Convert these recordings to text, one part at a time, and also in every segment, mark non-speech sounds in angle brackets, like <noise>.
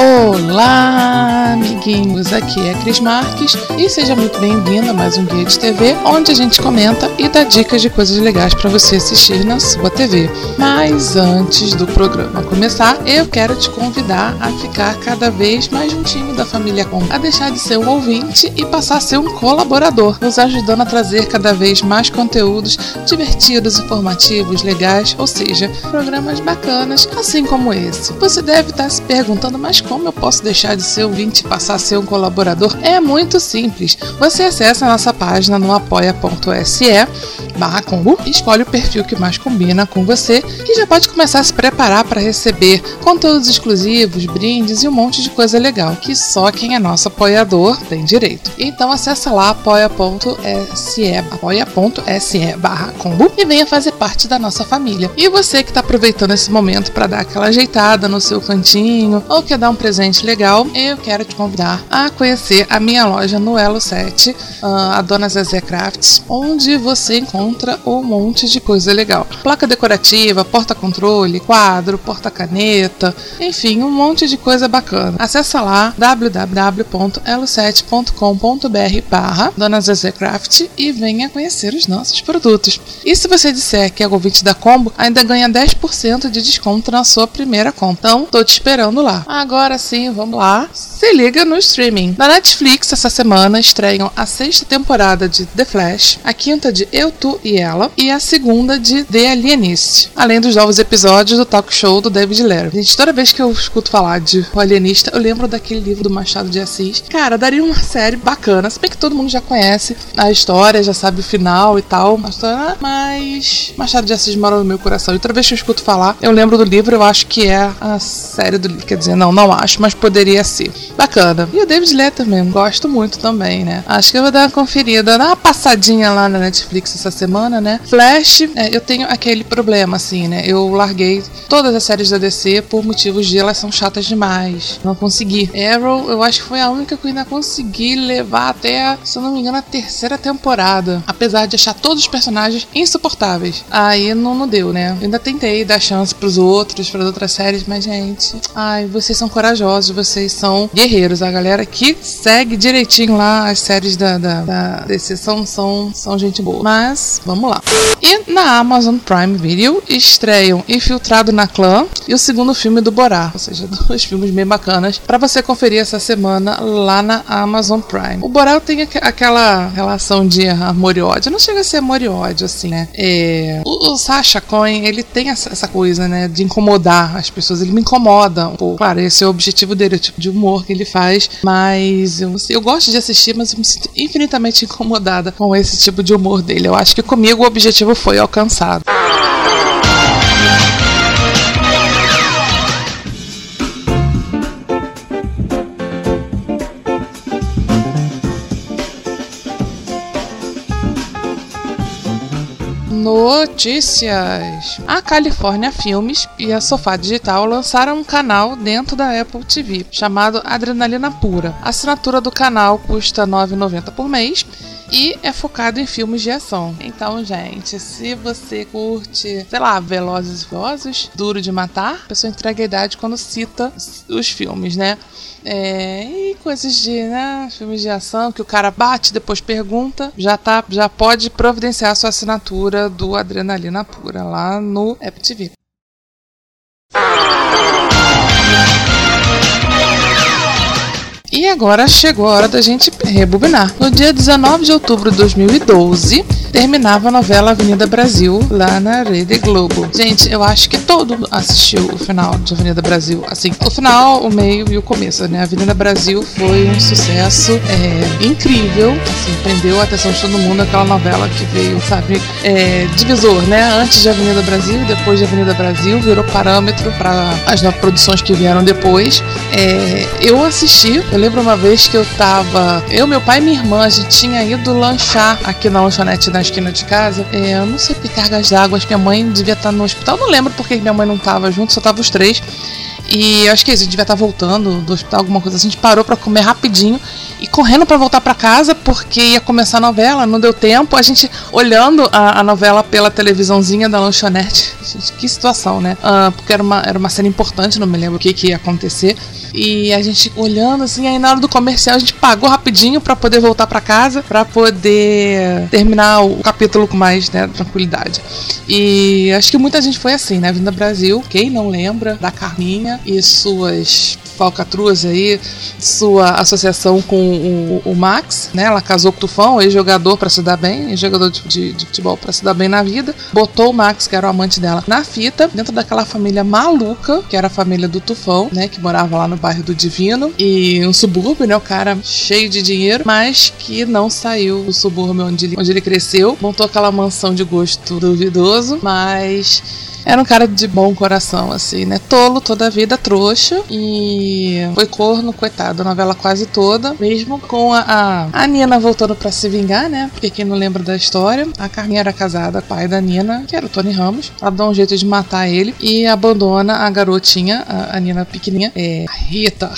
Olá, amiguinhos! Aqui é Cris Marques e seja muito bem-vindo a mais um Guia de TV, onde a gente comenta e dá dicas de coisas legais para você assistir na sua TV. Mas antes do programa começar, eu quero te convidar a ficar cada vez mais juntinho da família Com, a deixar de ser um ouvinte e passar a ser um colaborador, nos ajudando a trazer cada vez mais conteúdos divertidos, informativos, legais, ou seja, programas bacanas, assim como esse. Você deve estar se perguntando, mas como eu posso deixar de ser ouvinte e passar a ser um colaborador? É muito simples. Você acessa a nossa página no apoia.se barra escolhe o perfil que mais combina com você e já pode começar a se preparar para receber conteúdos exclusivos, brindes e um monte de coisa legal que só quem é nosso apoiador tem direito. Então acessa lá apoia.se apoia.se barra Combo e venha fazer parte da nossa família. E você que está aproveitando esse momento para dar aquela ajeitada no seu cantinho ou quer dar um presente legal, eu quero te convidar a conhecer a minha loja no Elo 7, a Dona Zezé Crafts, onde você encontra um monte de coisa legal. Placa decorativa, porta-controle, quadro, porta-caneta, enfim, um monte de coisa bacana. Acesse lá www.elo7.com.br barra Dona Zezé Craft e venha conhecer os nossos produtos. E se você disser que é ouvinte da Combo, ainda ganha 10% de desconto na sua primeira compra. Então, tô te esperando lá. Agora sim, vamos lá. Se liga no streaming. Na Netflix, essa semana, estreiam a sexta temporada de The Flash, a quinta de Eu, Tu e Ela e a segunda de The Alienist, além dos novos episódios do talk show do David Lehrer. Gente, toda vez que eu escuto falar de O Alienista, eu lembro daquele livro do Machado de Assis. Cara, daria uma série bacana, se bem que todo mundo já conhece a história, já sabe o final e tal, mas Machado de Assis mora no meu coração. E toda vez que eu escuto falar, eu lembro do livro, eu acho que é a série do quer dizer, não, não acho, mas poderia ser. Bacana. E o David Letterman, gosto muito também, né? Acho que eu vou dar uma conferida, dar uma passadinha lá na Netflix essa semana, né? Flash, é, eu tenho aquele problema, assim, né? Eu larguei todas as séries da DC por motivos de elas são chatas demais. Não consegui. Arrow, eu acho que foi a única que eu ainda consegui levar até, se eu não me engano, a terceira temporada. Apesar de achar todos os personagens insuportáveis. Aí não, não deu, né? Eu ainda tentei dar chance pros outros, para outras séries, mas, gente. Ai, vocês são corajosos, vocês são guerreiros. A galera que segue direitinho lá as séries da, da, da são, são, são gente boa. Mas, vamos lá. E na Amazon Prime Video estreiam Infiltrado na Clã e o segundo filme do Borá. Ou seja, <laughs> dois filmes bem bacanas para você conferir essa semana lá na Amazon Prime. O Borá tem aqu aquela relação de amor e ódio. Não chega a ser amor e ódio, assim, né? É... O, o Sacha Cohen, ele tem essa, essa coisa, né? De incomodar as pessoas. Ele me incomoda um pouco. Claro, esse o objetivo dele, o tipo de humor que ele faz. Mas eu, eu gosto de assistir, mas eu me sinto infinitamente <laughs> incomodada com esse tipo de humor dele. Eu acho que comigo o objetivo foi alcançado. Notícias! A California Filmes e a Sofá Digital lançaram um canal dentro da Apple TV chamado Adrenalina Pura. A assinatura do canal custa R$ 9,90 por mês e é focado em filmes de ação. Então, gente, se você curte, sei lá, Velozes e Furiosos, Duro de Matar, a pessoa entrega a idade quando cita os filmes, né? É, e coisas de, né, filmes de ação que o cara bate, depois pergunta, já tá, já pode providenciar sua assinatura do Adrenalina Pura lá no Apple TV. E agora chegou a hora da gente rebobinar. No dia 19 de outubro de 2012, terminava a novela Avenida Brasil lá na Rede Globo. Gente, eu acho que todo assistiu o final de Avenida Brasil. Assim, o final, o meio e o começo, né? Avenida Brasil foi um sucesso é, incrível. Assim, prendeu a atenção de todo mundo aquela novela que veio, sabe, é, divisor, né? Antes de Avenida Brasil, depois de Avenida Brasil, virou parâmetro para as novas produções que vieram depois. É, eu assisti, eu lembro uma vez que eu tava. Eu, meu pai e minha irmã, a gente tinha ido lanchar aqui na lanchonete na esquina de casa. É, eu não sei que cargas d'água, acho que minha mãe devia estar no hospital. Não lembro porque minha mãe não tava junto, só tava os três. E acho que a gente devia estar voltando do hospital, alguma coisa assim. A gente parou para comer rapidinho e correndo para voltar para casa porque ia começar a novela, não deu tempo. A gente olhando a, a novela pela televisãozinha da lanchonete. Que situação, né? Uh, porque era uma, era uma cena importante, não me lembro o que, que ia acontecer. E a gente olhando assim, aí na hora do comercial a gente pagou rapidinho para poder voltar para casa, para poder terminar o capítulo com mais né, tranquilidade. E acho que muita gente foi assim, né? Vinda Brasil, quem não lembra da Carminha e suas falcatruas aí, sua associação com o, o, Max, né? Ela casou com o Tufão, ex-jogador para se dar bem, ex-jogador de, de, de, futebol para se dar bem na vida. Botou o Max, que era o amante dela, na fita, dentro daquela família maluca, que era a família do Tufão, né? Que morava lá no bairro do Divino e um subúrbio, né? O cara cheio de dinheiro, mas que não saiu do subúrbio onde ele, onde ele cresceu. Montou aquela mansão de gosto duvidoso, mas era um cara de bom coração, assim, né? Tolo toda a vida, trouxa. E foi corno, coitado, a novela quase toda. Mesmo com a, a, Nina voltando para se vingar, né? Porque quem não lembra da história, a Carminha era casada pai da Nina, que era o Tony Ramos. Ela dá um jeito de matar ele e abandona a garotinha, a, a Nina pequenininha, é Rita.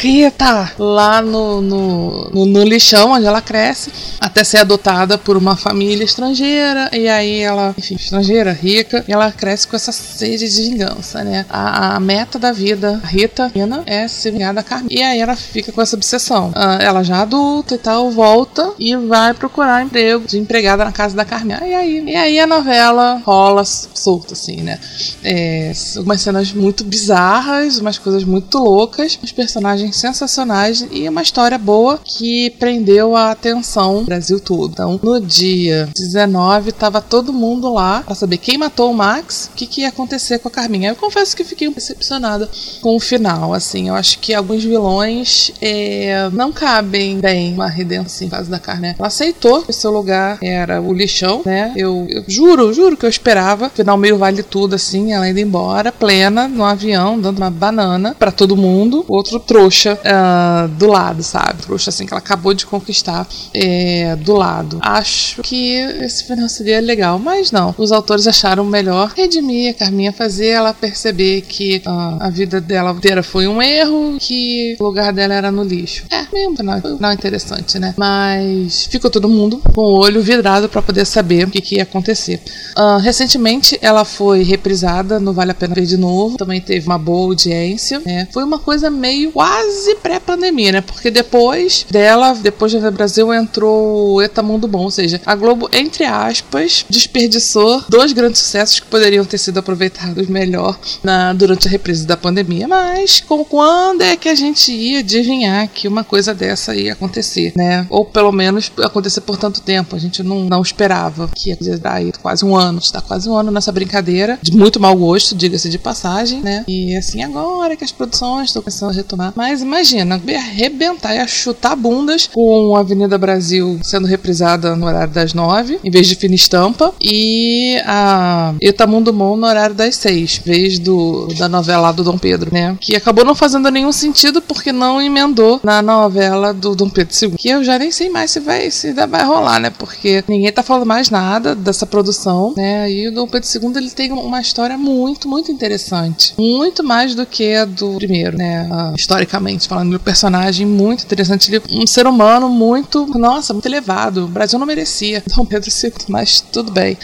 Rita! Lá no, no, no, no, lixão onde ela cresce, até ser adotada por uma família estrangeira. E aí ela, enfim, estrangeira, rica, e ela cresce com essa sede de vingança, né? A, a meta da vida, Rita, Nina, é se vingar da Carmen. E aí ela fica com essa obsessão. Uh, ela já adulta e tal, volta e vai procurar emprego de empregada na casa da Carmen. E aí, e aí a novela rola solta, assim, né? É, umas cenas muito bizarras, umas coisas muito loucas, os personagens sensacionais e uma história boa que prendeu a atenção do Brasil todo. Então, no dia 19, tava todo mundo lá para saber quem matou o Max o que, que ia acontecer com a Carminha. Eu confesso que fiquei decepcionada com o final, assim. Eu acho que alguns vilões é, não cabem bem uma redenção em caso da Carminha. Ela aceitou que seu lugar era o lixão, né? Eu, eu juro, juro que eu esperava. Final meio vale tudo, assim, ela indo embora, plena, no avião, dando uma banana para todo mundo. Outro trouxa uh, do lado, sabe? Trouxa, assim, que ela acabou de conquistar é, do lado. Acho que esse final seria legal, mas não. Os autores acharam melhor redimir a Carminha, fazer ela perceber que uh, a vida dela inteira foi um erro, que o lugar dela era no lixo. É, mesmo final, não interessante, né? Mas ficou todo mundo com o olho vidrado para poder saber o que, que ia acontecer. Uh, recentemente ela foi reprisada no Vale a Pena Ver de Novo, também teve uma boa audiência, né? Foi uma coisa meio quase pré-pandemia, né? Porque depois dela, depois da Brasil, entrou o Etamundo Bom, ou seja, a Globo, entre aspas, desperdiçou dois grandes sucessos que poderiam ter sido aproveitados melhor na, durante a reprise da pandemia, mas com, quando é que a gente ia adivinhar que uma coisa dessa ia acontecer, né? Ou pelo menos acontecer por tanto tempo, a gente não, não esperava que ia durar quase um ano, está quase um ano nessa brincadeira, de muito mau gosto, diga-se de passagem, né? E assim, agora que as produções estão começando a retomar, mas imagina, arrebentar e chutar bundas com a Avenida Brasil sendo reprisada no horário das nove, em vez de fina estampa, e a Etamu Mundo Mon no horário das seis, vez do, da novela do Dom Pedro, né? Que acabou não fazendo nenhum sentido porque não emendou na novela do Dom Pedro II. Que eu já nem sei mais se vai, se vai rolar, né? Porque ninguém tá falando mais nada dessa produção, né? E o Dom Pedro II ele tem uma história muito, muito interessante. Muito mais do que a do primeiro, né? Uh, historicamente falando, um personagem muito interessante. Ele é um ser humano muito, nossa, muito elevado. O Brasil não merecia <laughs> Dom Pedro II, mas tudo bem.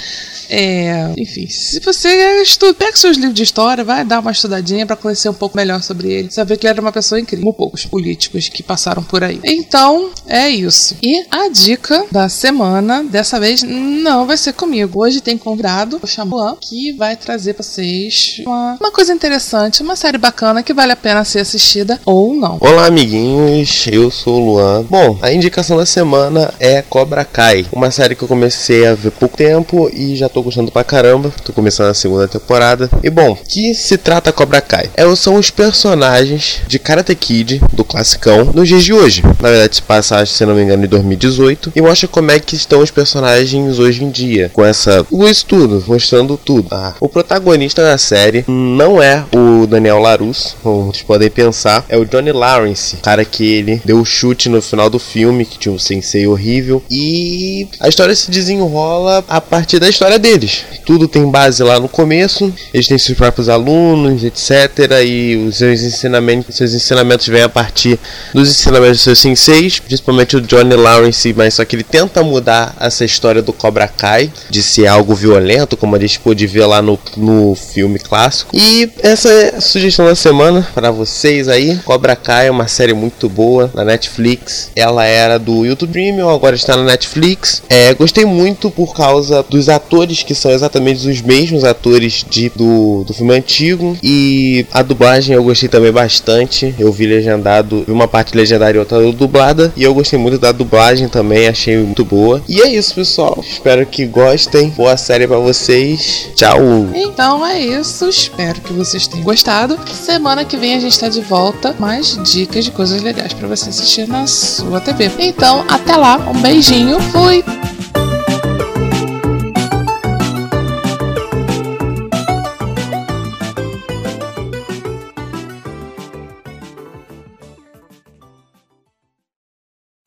É, enfim, se você estuda, pega seus livros de história, vai dar uma estudadinha para conhecer um pouco melhor sobre ele. Ver que ele era uma pessoa incrível, como poucos políticos que passaram por aí. Então, é isso. E a dica da semana, dessa vez, não vai ser comigo. Hoje tem convidado, o Xamuan, que vai trazer pra vocês uma, uma coisa interessante, uma série bacana que vale a pena ser assistida ou não. Olá, amiguinhos, eu sou o Luan. Bom, a indicação da semana é Cobra Kai, uma série que eu comecei a ver pouco tempo e já tô gostando pra caramba. Tô começando a segunda temporada. E bom, que se trata Cobra Kai? É, são os personagens de Karate Kid, do classicão, nos dias de hoje. Na verdade, se passa, se não me engano, em 2018. E mostra como é que estão os personagens hoje em dia. Com essa. luz tudo, mostrando tudo. Ah, o protagonista da série não é o Daniel LaRusso, como vocês podem pensar. É o Johnny Lawrence, cara que ele deu o chute no final do filme, que tinha um sensei horrível. E a história se desenrola a partir da história deles. Tudo tem base lá no começo, eles têm seus próprios alunos, etc. E os seus ensinamentos, seus ensinamentos vêm a partir dos ensinamentos dos seus senseis, principalmente o Johnny Lawrence, mas só que ele tenta mudar essa história do Cobra Kai, de ser algo violento, como a gente pôde ver lá no, no filme clássico. E essa é a sugestão da semana para vocês aí. Cobra Kai é uma série muito boa na Netflix. Ela era do YouTube Premium, agora está na Netflix. É, gostei muito por causa dos atores que são exatamente os mesmos atores de, do, do filme antigo. E a dublagem eu gostei também bastante. Eu vi legendado, vi uma parte legendária e outra dublada. E eu gostei muito da dublagem também, achei muito boa. E é isso, pessoal. Espero que gostem. Boa série para vocês. Tchau. Então é isso. Espero que vocês tenham gostado. Semana que vem a gente está de volta. Mais dicas de coisas legais para você assistir na sua TV. Então, até lá. Um beijinho. Fui.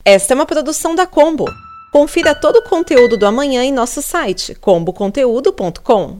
Esta é uma produção da Combo. Confira todo o conteúdo do amanhã em nosso site comboconteúdo.com.